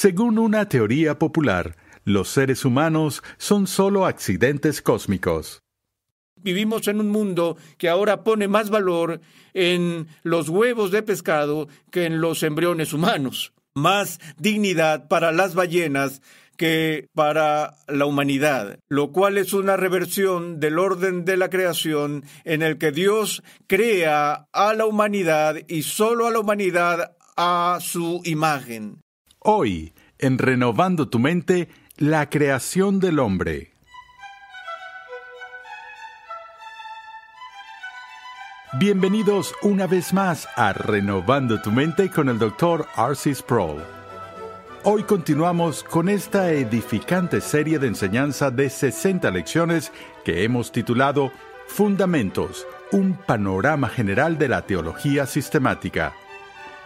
Según una teoría popular, los seres humanos son solo accidentes cósmicos. Vivimos en un mundo que ahora pone más valor en los huevos de pescado que en los embriones humanos. Más dignidad para las ballenas que para la humanidad, lo cual es una reversión del orden de la creación en el que Dios crea a la humanidad y solo a la humanidad a su imagen. Hoy, en Renovando tu mente, la creación del hombre. Bienvenidos una vez más a Renovando tu mente con el Dr. Arcis Sproul. Hoy continuamos con esta edificante serie de enseñanza de 60 lecciones que hemos titulado Fundamentos, un panorama general de la teología sistemática.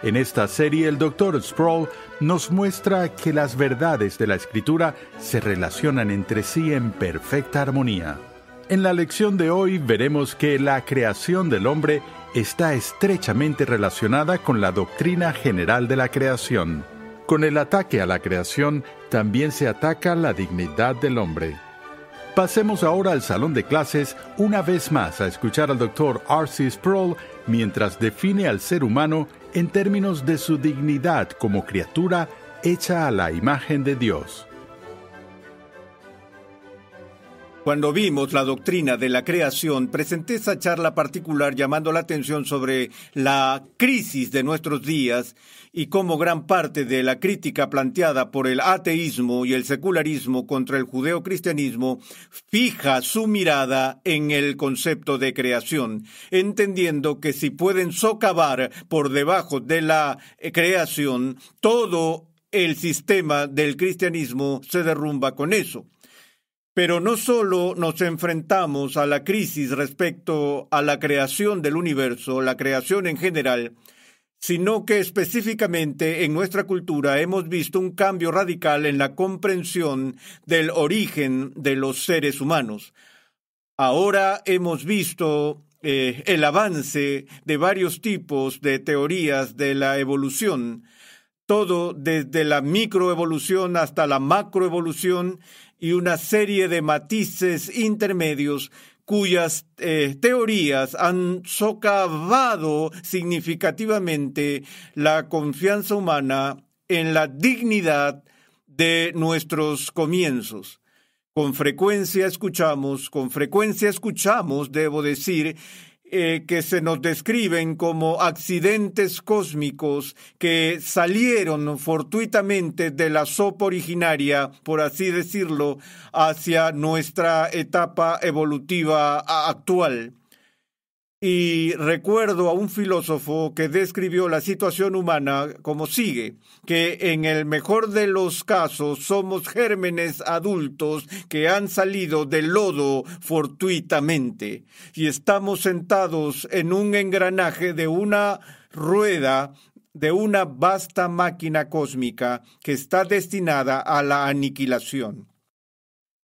En esta serie el Dr. Sproul nos muestra que las verdades de la Escritura se relacionan entre sí en perfecta armonía. En la lección de hoy veremos que la creación del hombre está estrechamente relacionada con la doctrina general de la creación. Con el ataque a la creación también se ataca la dignidad del hombre. Pasemos ahora al salón de clases una vez más a escuchar al Dr. R.C. Sproul mientras define al ser humano en términos de su dignidad como criatura hecha a la imagen de Dios. Cuando vimos la doctrina de la creación, presenté esa charla particular llamando la atención sobre la crisis de nuestros días y cómo gran parte de la crítica planteada por el ateísmo y el secularismo contra el judeocristianismo fija su mirada en el concepto de creación, entendiendo que si pueden socavar por debajo de la creación, todo el sistema del cristianismo se derrumba con eso. Pero no solo nos enfrentamos a la crisis respecto a la creación del universo, la creación en general, sino que específicamente en nuestra cultura hemos visto un cambio radical en la comprensión del origen de los seres humanos. Ahora hemos visto eh, el avance de varios tipos de teorías de la evolución, todo desde la microevolución hasta la macroevolución y una serie de matices intermedios cuyas eh, teorías han socavado significativamente la confianza humana en la dignidad de nuestros comienzos. Con frecuencia escuchamos, con frecuencia escuchamos, debo decir, eh, que se nos describen como accidentes cósmicos que salieron fortuitamente de la sopa originaria, por así decirlo, hacia nuestra etapa evolutiva actual. Y recuerdo a un filósofo que describió la situación humana como sigue, que en el mejor de los casos somos gérmenes adultos que han salido del lodo fortuitamente y estamos sentados en un engranaje de una rueda de una vasta máquina cósmica que está destinada a la aniquilación.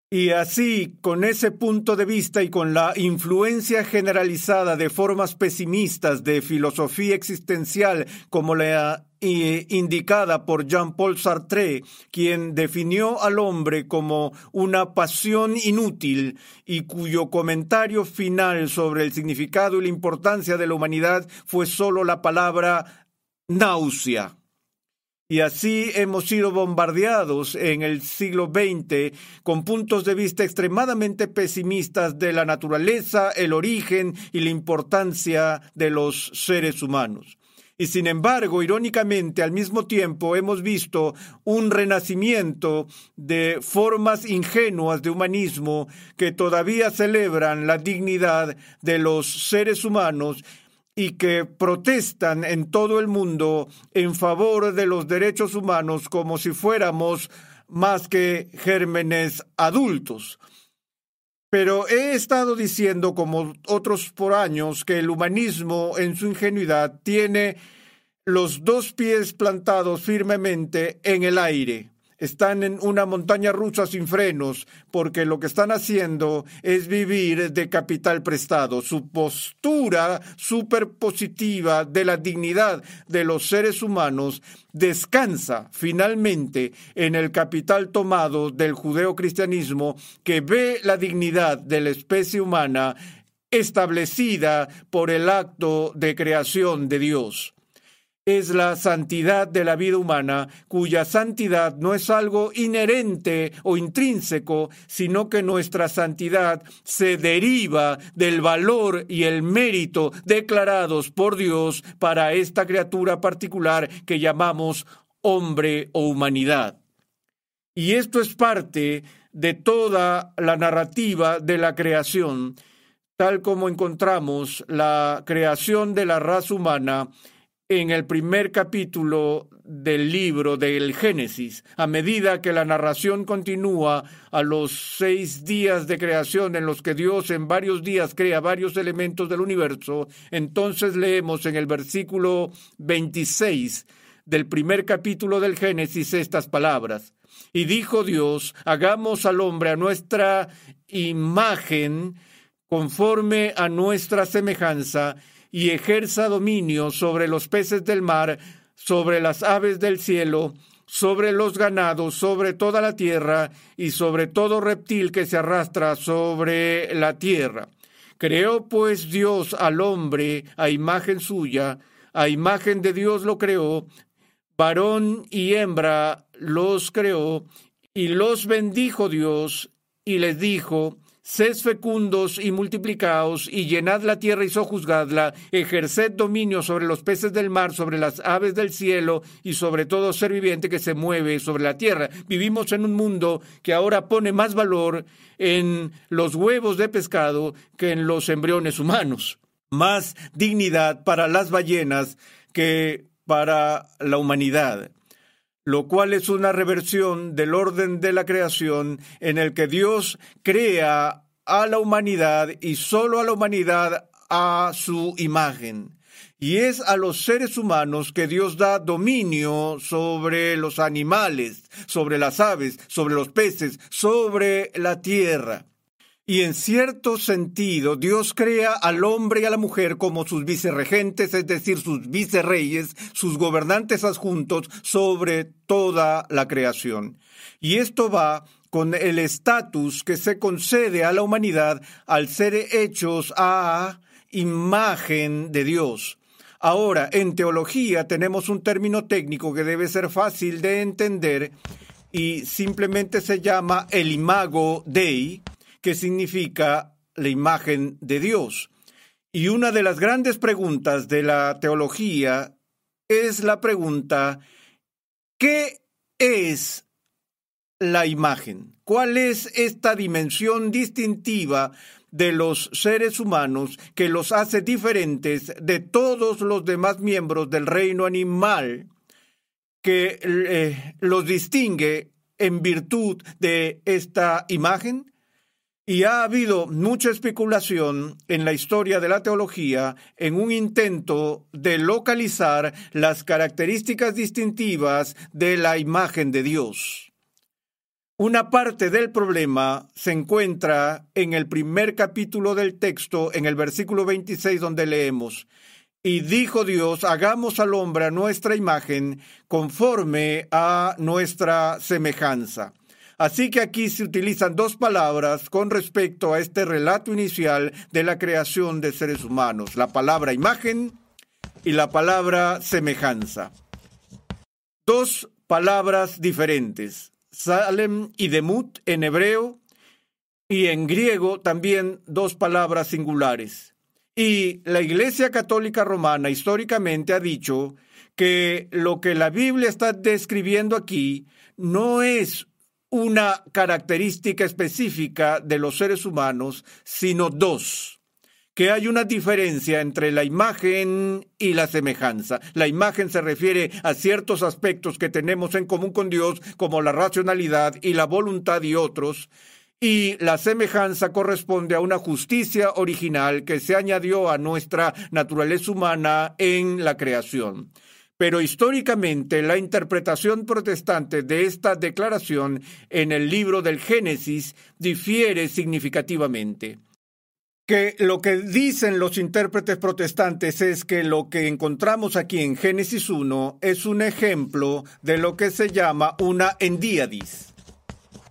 Y así, con ese punto de vista y con la influencia generalizada de formas pesimistas de filosofía existencial como la indicada por Jean-Paul Sartre, quien definió al hombre como una pasión inútil y cuyo comentario final sobre el significado y la importancia de la humanidad fue solo la palabra náusea. Y así hemos sido bombardeados en el siglo XX con puntos de vista extremadamente pesimistas de la naturaleza, el origen y la importancia de los seres humanos. Y sin embargo, irónicamente, al mismo tiempo hemos visto un renacimiento de formas ingenuas de humanismo que todavía celebran la dignidad de los seres humanos y que protestan en todo el mundo en favor de los derechos humanos como si fuéramos más que gérmenes adultos. Pero he estado diciendo, como otros por años, que el humanismo en su ingenuidad tiene los dos pies plantados firmemente en el aire están en una montaña rusa sin frenos, porque lo que están haciendo es vivir de capital prestado. Su postura superpositiva de la dignidad de los seres humanos descansa finalmente en el capital tomado del judeocristianismo que ve la dignidad de la especie humana establecida por el acto de creación de Dios es la santidad de la vida humana, cuya santidad no es algo inherente o intrínseco, sino que nuestra santidad se deriva del valor y el mérito declarados por Dios para esta criatura particular que llamamos hombre o humanidad. Y esto es parte de toda la narrativa de la creación, tal como encontramos la creación de la raza humana en el primer capítulo del libro del Génesis, a medida que la narración continúa a los seis días de creación en los que Dios en varios días crea varios elementos del universo, entonces leemos en el versículo 26 del primer capítulo del Génesis estas palabras. Y dijo Dios, hagamos al hombre a nuestra imagen, conforme a nuestra semejanza, y ejerza dominio sobre los peces del mar, sobre las aves del cielo, sobre los ganados, sobre toda la tierra y sobre todo reptil que se arrastra sobre la tierra. Creó pues Dios al hombre a imagen suya, a imagen de Dios lo creó, varón y hembra los creó, y los bendijo Dios, y les dijo, Sed fecundos y multiplicaos, y llenad la tierra y sojuzgadla, ejerced dominio sobre los peces del mar, sobre las aves del cielo, y sobre todo ser viviente que se mueve sobre la tierra. Vivimos en un mundo que ahora pone más valor en los huevos de pescado que en los embriones humanos. Más dignidad para las ballenas que para la humanidad lo cual es una reversión del orden de la creación en el que Dios crea a la humanidad y solo a la humanidad a su imagen. Y es a los seres humanos que Dios da dominio sobre los animales, sobre las aves, sobre los peces, sobre la tierra. Y en cierto sentido, Dios crea al hombre y a la mujer como sus vicerregentes, es decir, sus vicerreyes, sus gobernantes adjuntos sobre toda la creación. Y esto va con el estatus que se concede a la humanidad al ser hechos a imagen de Dios. Ahora, en teología tenemos un término técnico que debe ser fácil de entender y simplemente se llama el imago Dei, que significa la imagen de Dios. Y una de las grandes preguntas de la teología es la pregunta, ¿qué es la imagen? ¿Cuál es esta dimensión distintiva de los seres humanos que los hace diferentes de todos los demás miembros del reino animal, que eh, los distingue en virtud de esta imagen? Y ha habido mucha especulación en la historia de la teología en un intento de localizar las características distintivas de la imagen de Dios. Una parte del problema se encuentra en el primer capítulo del texto, en el versículo 26, donde leemos, Y dijo Dios, hagamos al hombre a nuestra imagen, conforme a nuestra semejanza. Así que aquí se utilizan dos palabras con respecto a este relato inicial de la creación de seres humanos, la palabra imagen y la palabra semejanza. dos palabras diferentes, Salem y Demut en hebreo y en griego también dos palabras singulares. Y la Iglesia Católica Romana históricamente ha dicho que lo que la Biblia está describiendo aquí no es una característica específica de los seres humanos, sino dos, que hay una diferencia entre la imagen y la semejanza. La imagen se refiere a ciertos aspectos que tenemos en común con Dios, como la racionalidad y la voluntad y otros, y la semejanza corresponde a una justicia original que se añadió a nuestra naturaleza humana en la creación. Pero históricamente la interpretación protestante de esta declaración en el libro del Génesis difiere significativamente. Que lo que dicen los intérpretes protestantes es que lo que encontramos aquí en Génesis 1 es un ejemplo de lo que se llama una endíadis.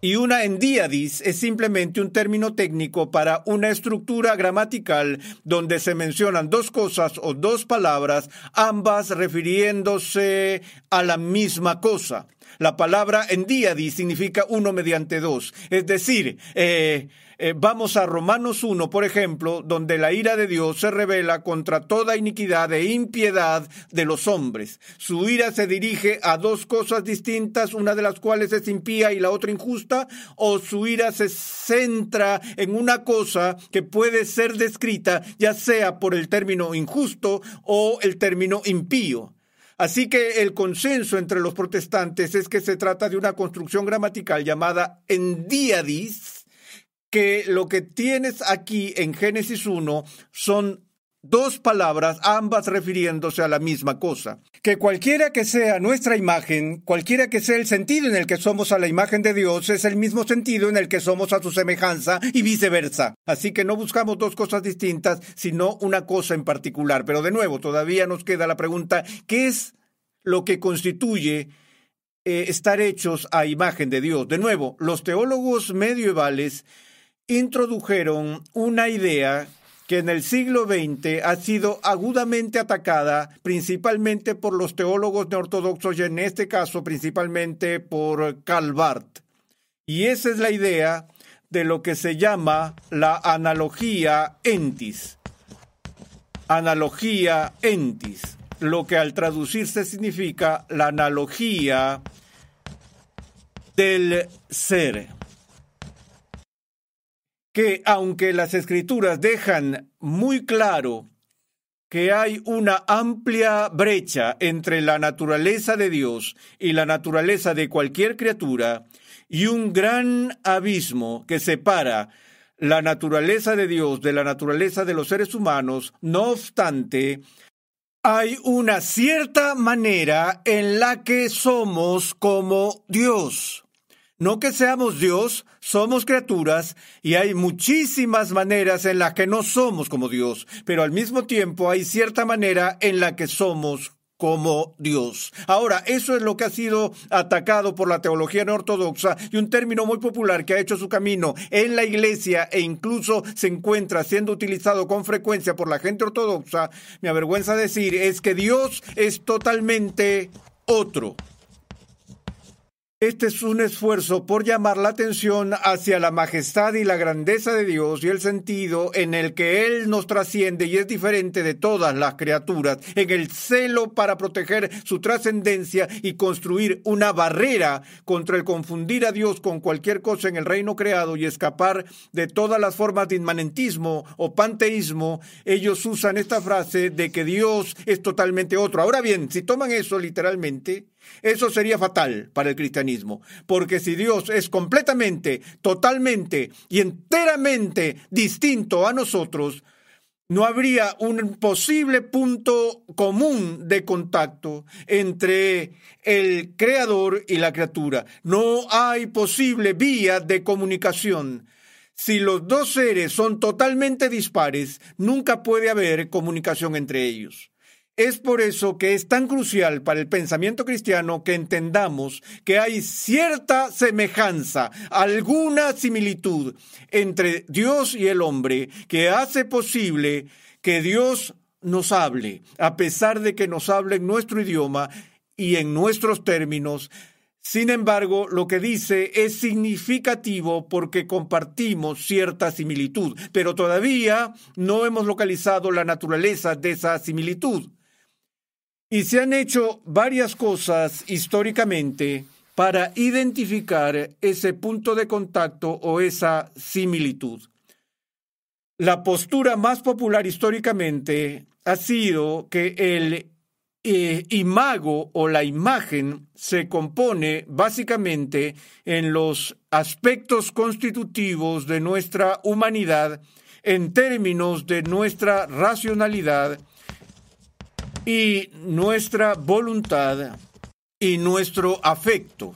Y una endíadis es simplemente un término técnico para una estructura gramatical donde se mencionan dos cosas o dos palabras, ambas refiriéndose a la misma cosa. La palabra endíadis significa uno mediante dos, es decir, eh, eh, vamos a Romanos 1, por ejemplo, donde la ira de Dios se revela contra toda iniquidad e impiedad de los hombres. Su ira se dirige a dos cosas distintas, una de las cuales es impía y la otra injusta, o su ira se centra en una cosa que puede ser descrita ya sea por el término injusto o el término impío. Así que el consenso entre los protestantes es que se trata de una construcción gramatical llamada endiadis, que lo que tienes aquí en Génesis 1 son dos palabras, ambas refiriéndose a la misma cosa. Que cualquiera que sea nuestra imagen, cualquiera que sea el sentido en el que somos a la imagen de Dios, es el mismo sentido en el que somos a su semejanza y viceversa. Así que no buscamos dos cosas distintas, sino una cosa en particular. Pero de nuevo, todavía nos queda la pregunta, ¿qué es lo que constituye eh, estar hechos a imagen de Dios? De nuevo, los teólogos medievales introdujeron una idea que en el siglo XX ha sido agudamente atacada principalmente por los teólogos neortodoxos y en este caso principalmente por Karl Barth. Y esa es la idea de lo que se llama la analogía entis. Analogía entis, lo que al traducirse significa la analogía del ser que aunque las escrituras dejan muy claro que hay una amplia brecha entre la naturaleza de Dios y la naturaleza de cualquier criatura, y un gran abismo que separa la naturaleza de Dios de la naturaleza de los seres humanos, no obstante, hay una cierta manera en la que somos como Dios. No que seamos Dios, somos criaturas y hay muchísimas maneras en las que no somos como Dios, pero al mismo tiempo hay cierta manera en la que somos como Dios. Ahora, eso es lo que ha sido atacado por la teología no ortodoxa y un término muy popular que ha hecho su camino en la iglesia e incluso se encuentra siendo utilizado con frecuencia por la gente ortodoxa, me avergüenza decir, es que Dios es totalmente otro. Este es un esfuerzo por llamar la atención hacia la majestad y la grandeza de Dios y el sentido en el que Él nos trasciende y es diferente de todas las criaturas, en el celo para proteger su trascendencia y construir una barrera contra el confundir a Dios con cualquier cosa en el reino creado y escapar de todas las formas de inmanentismo o panteísmo. Ellos usan esta frase de que Dios es totalmente otro. Ahora bien, si toman eso literalmente, eso sería fatal para el cristianismo, porque si Dios es completamente, totalmente y enteramente distinto a nosotros, no habría un posible punto común de contacto entre el creador y la criatura. No hay posible vía de comunicación. Si los dos seres son totalmente dispares, nunca puede haber comunicación entre ellos. Es por eso que es tan crucial para el pensamiento cristiano que entendamos que hay cierta semejanza, alguna similitud entre Dios y el hombre que hace posible que Dios nos hable, a pesar de que nos hable en nuestro idioma y en nuestros términos. Sin embargo, lo que dice es significativo porque compartimos cierta similitud, pero todavía no hemos localizado la naturaleza de esa similitud. Y se han hecho varias cosas históricamente para identificar ese punto de contacto o esa similitud. La postura más popular históricamente ha sido que el eh, imago o la imagen se compone básicamente en los aspectos constitutivos de nuestra humanidad en términos de nuestra racionalidad y nuestra voluntad y nuestro afecto.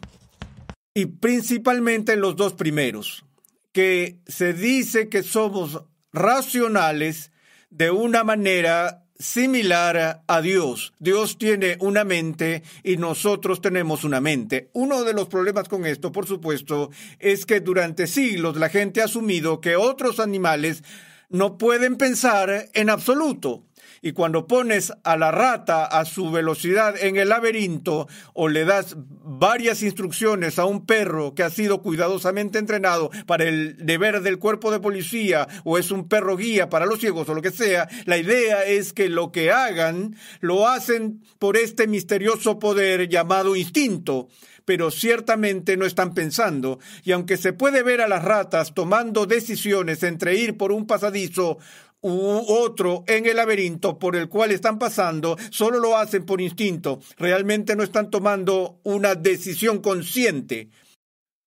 Y principalmente en los dos primeros, que se dice que somos racionales de una manera similar a Dios. Dios tiene una mente y nosotros tenemos una mente. Uno de los problemas con esto, por supuesto, es que durante siglos la gente ha asumido que otros animales no pueden pensar en absoluto. Y cuando pones a la rata a su velocidad en el laberinto o le das varias instrucciones a un perro que ha sido cuidadosamente entrenado para el deber del cuerpo de policía o es un perro guía para los ciegos o lo que sea, la idea es que lo que hagan lo hacen por este misterioso poder llamado instinto pero ciertamente no están pensando, y aunque se puede ver a las ratas tomando decisiones entre ir por un pasadizo u otro en el laberinto por el cual están pasando, solo lo hacen por instinto, realmente no están tomando una decisión consciente.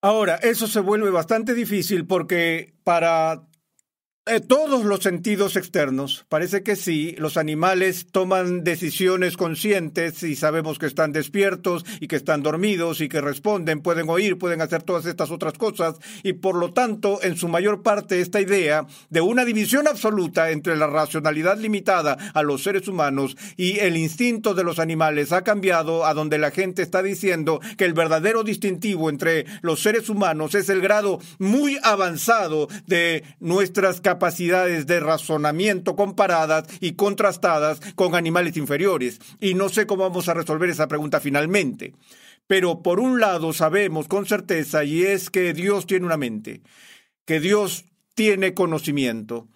Ahora, eso se vuelve bastante difícil porque para eh, todos los sentidos externos. Parece que sí, los animales toman decisiones conscientes y sabemos que están despiertos y que están dormidos y que responden, pueden oír, pueden hacer todas estas otras cosas y por lo tanto, en su mayor parte, esta idea de una división absoluta entre la racionalidad limitada a los seres humanos y el instinto de los animales ha cambiado a donde la gente está diciendo que el verdadero distintivo entre los seres humanos es el grado muy avanzado de nuestras capacidades capacidades de razonamiento comparadas y contrastadas con animales inferiores. Y no sé cómo vamos a resolver esa pregunta finalmente. Pero por un lado sabemos con certeza y es que Dios tiene una mente, que Dios tiene conocimiento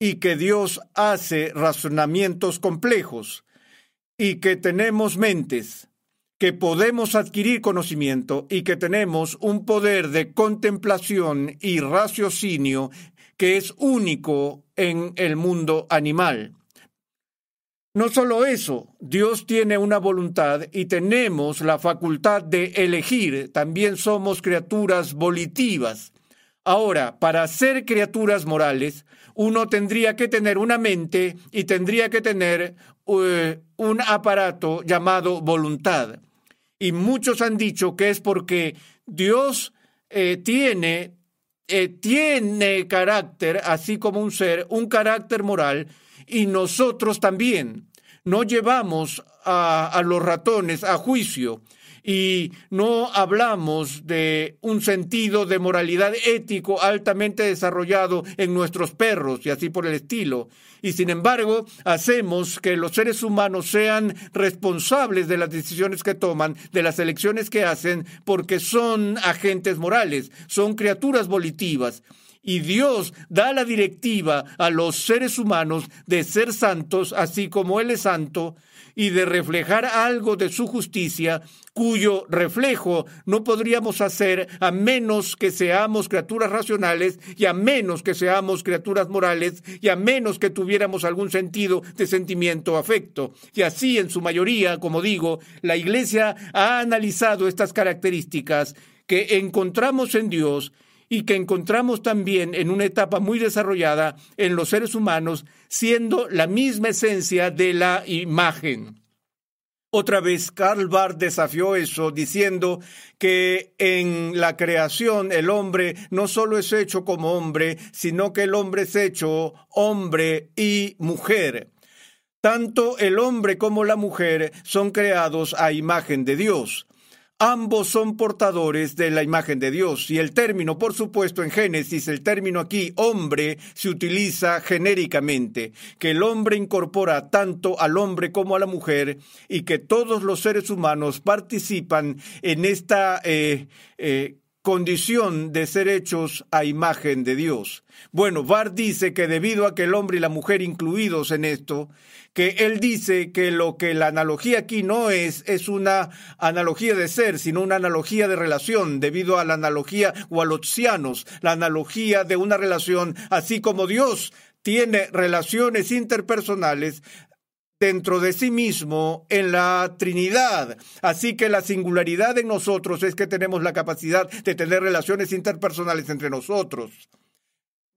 y que Dios hace razonamientos complejos y que tenemos mentes, que podemos adquirir conocimiento y que tenemos un poder de contemplación y raciocinio que es único en el mundo animal. No solo eso, Dios tiene una voluntad y tenemos la facultad de elegir. También somos criaturas volitivas. Ahora, para ser criaturas morales, uno tendría que tener una mente y tendría que tener eh, un aparato llamado voluntad. Y muchos han dicho que es porque Dios eh, tiene eh, tiene carácter, así como un ser, un carácter moral, y nosotros también. No llevamos a, a los ratones a juicio y no hablamos de un sentido de moralidad ético altamente desarrollado en nuestros perros y así por el estilo. Y sin embargo, hacemos que los seres humanos sean responsables de las decisiones que toman, de las elecciones que hacen, porque son agentes morales, son criaturas volitivas. Y Dios da la directiva a los seres humanos de ser santos, así como Él es santo, y de reflejar algo de su justicia, cuyo reflejo no podríamos hacer a menos que seamos criaturas racionales y a menos que seamos criaturas morales y a menos que tuviéramos algún sentido de sentimiento o afecto. Y así, en su mayoría, como digo, la Iglesia ha analizado estas características que encontramos en Dios y que encontramos también en una etapa muy desarrollada en los seres humanos, siendo la misma esencia de la imagen. Otra vez, Karl Barth desafió eso diciendo que en la creación el hombre no solo es hecho como hombre, sino que el hombre es hecho hombre y mujer. Tanto el hombre como la mujer son creados a imagen de Dios. Ambos son portadores de la imagen de Dios. Y el término, por supuesto, en Génesis, el término aquí, hombre, se utiliza genéricamente, que el hombre incorpora tanto al hombre como a la mujer y que todos los seres humanos participan en esta eh, eh, condición de ser hechos a imagen de Dios. Bueno, Bar dice que debido a que el hombre y la mujer incluidos en esto, que él dice que lo que la analogía aquí no es, es una analogía de ser, sino una analogía de relación, debido a la analogía o la analogía de una relación, así como Dios tiene relaciones interpersonales, dentro de sí mismo en la Trinidad. Así que la singularidad en nosotros es que tenemos la capacidad de tener relaciones interpersonales entre nosotros.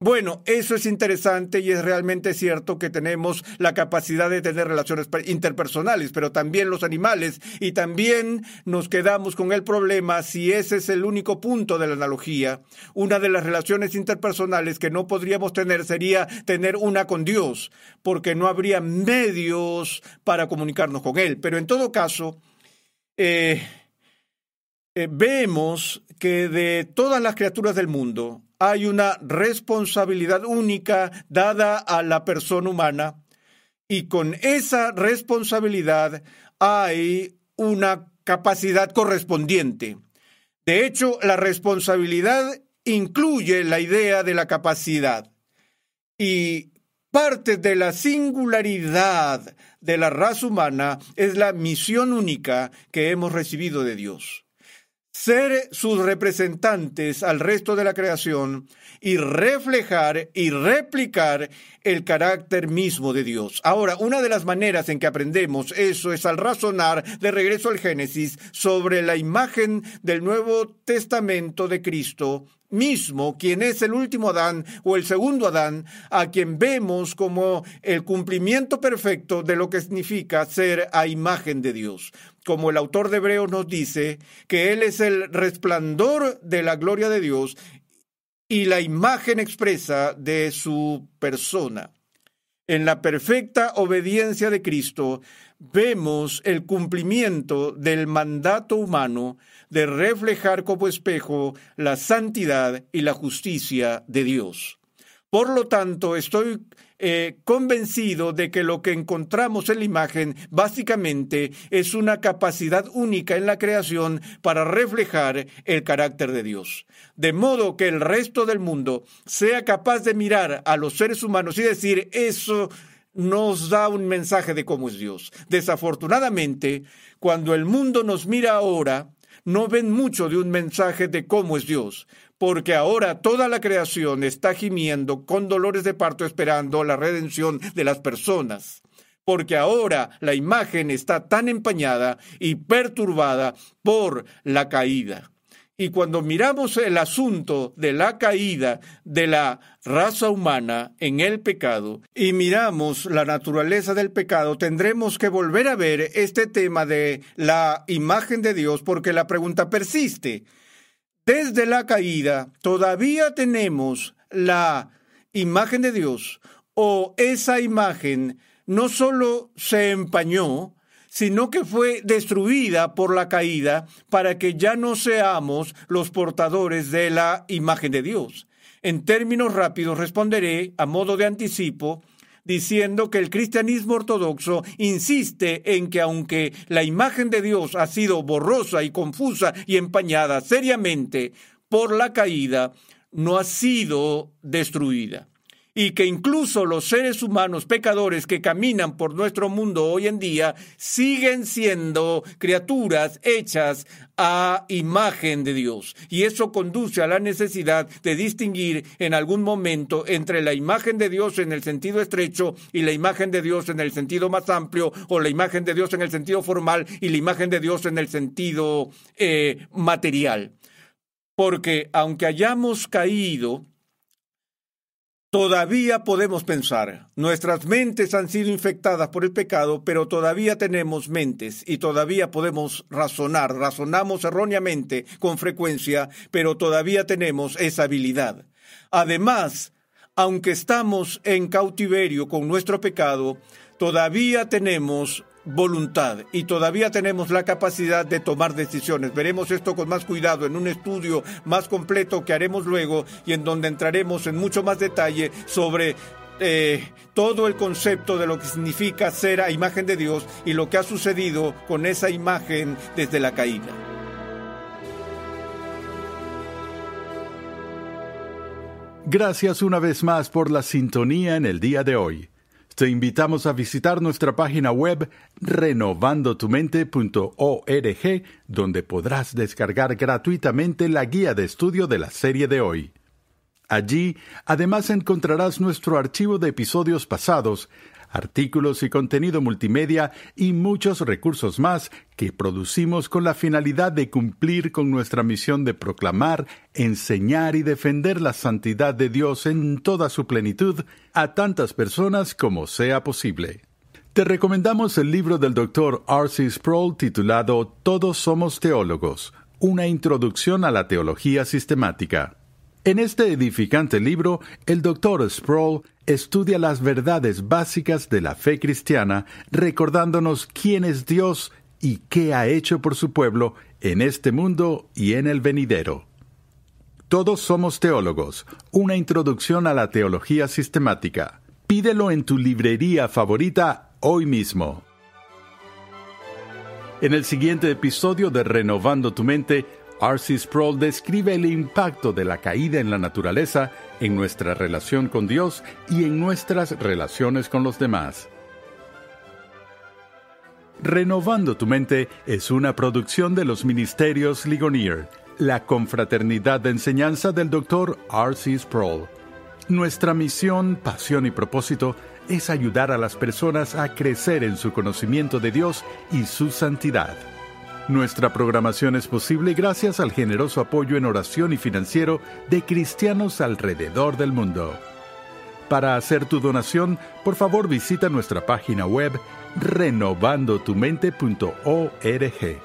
Bueno, eso es interesante y es realmente cierto que tenemos la capacidad de tener relaciones interpersonales, pero también los animales y también nos quedamos con el problema si ese es el único punto de la analogía. Una de las relaciones interpersonales que no podríamos tener sería tener una con Dios, porque no habría medios para comunicarnos con Él. Pero en todo caso, eh, eh, vemos que de todas las criaturas del mundo, hay una responsabilidad única dada a la persona humana y con esa responsabilidad hay una capacidad correspondiente. De hecho, la responsabilidad incluye la idea de la capacidad y parte de la singularidad de la raza humana es la misión única que hemos recibido de Dios ser sus representantes al resto de la creación y reflejar y replicar el carácter mismo de Dios. Ahora, una de las maneras en que aprendemos eso es al razonar de regreso al Génesis sobre la imagen del Nuevo Testamento de Cristo mismo, quien es el último Adán o el segundo Adán, a quien vemos como el cumplimiento perfecto de lo que significa ser a imagen de Dios. Como el autor de Hebreos nos dice, que Él es el resplandor de la gloria de Dios y la imagen expresa de su persona. En la perfecta obediencia de Cristo vemos el cumplimiento del mandato humano de reflejar como espejo la santidad y la justicia de Dios. Por lo tanto, estoy eh, convencido de que lo que encontramos en la imagen básicamente es una capacidad única en la creación para reflejar el carácter de Dios. De modo que el resto del mundo sea capaz de mirar a los seres humanos y decir, eso nos da un mensaje de cómo es Dios. Desafortunadamente, cuando el mundo nos mira ahora, no ven mucho de un mensaje de cómo es Dios, porque ahora toda la creación está gimiendo con dolores de parto esperando la redención de las personas. Porque ahora la imagen está tan empañada y perturbada por la caída. Y cuando miramos el asunto de la caída de la raza humana en el pecado y miramos la naturaleza del pecado, tendremos que volver a ver este tema de la imagen de Dios porque la pregunta persiste. Desde la caída, ¿todavía tenemos la imagen de Dios o esa imagen no solo se empañó, sino que fue destruida por la caída para que ya no seamos los portadores de la imagen de Dios. En términos rápidos responderé, a modo de anticipo, diciendo que el cristianismo ortodoxo insiste en que aunque la imagen de Dios ha sido borrosa y confusa y empañada seriamente por la caída, no ha sido destruida y que incluso los seres humanos pecadores que caminan por nuestro mundo hoy en día siguen siendo criaturas hechas a imagen de Dios. Y eso conduce a la necesidad de distinguir en algún momento entre la imagen de Dios en el sentido estrecho y la imagen de Dios en el sentido más amplio, o la imagen de Dios en el sentido formal y la imagen de Dios en el sentido eh, material. Porque aunque hayamos caído, Todavía podemos pensar, nuestras mentes han sido infectadas por el pecado, pero todavía tenemos mentes y todavía podemos razonar, razonamos erróneamente con frecuencia, pero todavía tenemos esa habilidad. Además, aunque estamos en cautiverio con nuestro pecado, todavía tenemos voluntad y todavía tenemos la capacidad de tomar decisiones. Veremos esto con más cuidado en un estudio más completo que haremos luego y en donde entraremos en mucho más detalle sobre eh, todo el concepto de lo que significa ser a imagen de Dios y lo que ha sucedido con esa imagen desde la caída. Gracias una vez más por la sintonía en el día de hoy. Te invitamos a visitar nuestra página web renovandotumente.org, donde podrás descargar gratuitamente la guía de estudio de la serie de hoy. Allí, además, encontrarás nuestro archivo de episodios pasados, artículos y contenido multimedia y muchos recursos más que producimos con la finalidad de cumplir con nuestra misión de proclamar, enseñar y defender la santidad de Dios en toda su plenitud a tantas personas como sea posible. Te recomendamos el libro del Dr. R.C. Sproul titulado Todos somos teólogos, una introducción a la teología sistemática. En este edificante libro, el Dr. Sproul estudia las verdades básicas de la fe cristiana, recordándonos quién es Dios y qué ha hecho por su pueblo en este mundo y en el venidero. Todos somos teólogos, una introducción a la teología sistemática. Pídelo en tu librería favorita hoy mismo. En el siguiente episodio de Renovando tu Mente, R.C. Sproul describe el impacto de la caída en la naturaleza en nuestra relación con Dios y en nuestras relaciones con los demás. Renovando tu mente es una producción de los Ministerios Ligonier, la confraternidad de enseñanza del Dr. R.C. Sproul. Nuestra misión, pasión y propósito es ayudar a las personas a crecer en su conocimiento de Dios y su santidad. Nuestra programación es posible gracias al generoso apoyo en oración y financiero de cristianos alrededor del mundo. Para hacer tu donación, por favor visita nuestra página web renovandotumente.org.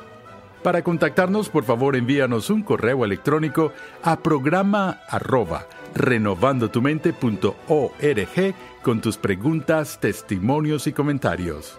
Para contactarnos, por favor envíanos un correo electrónico a programa arroba renovandotumente.org con tus preguntas, testimonios y comentarios.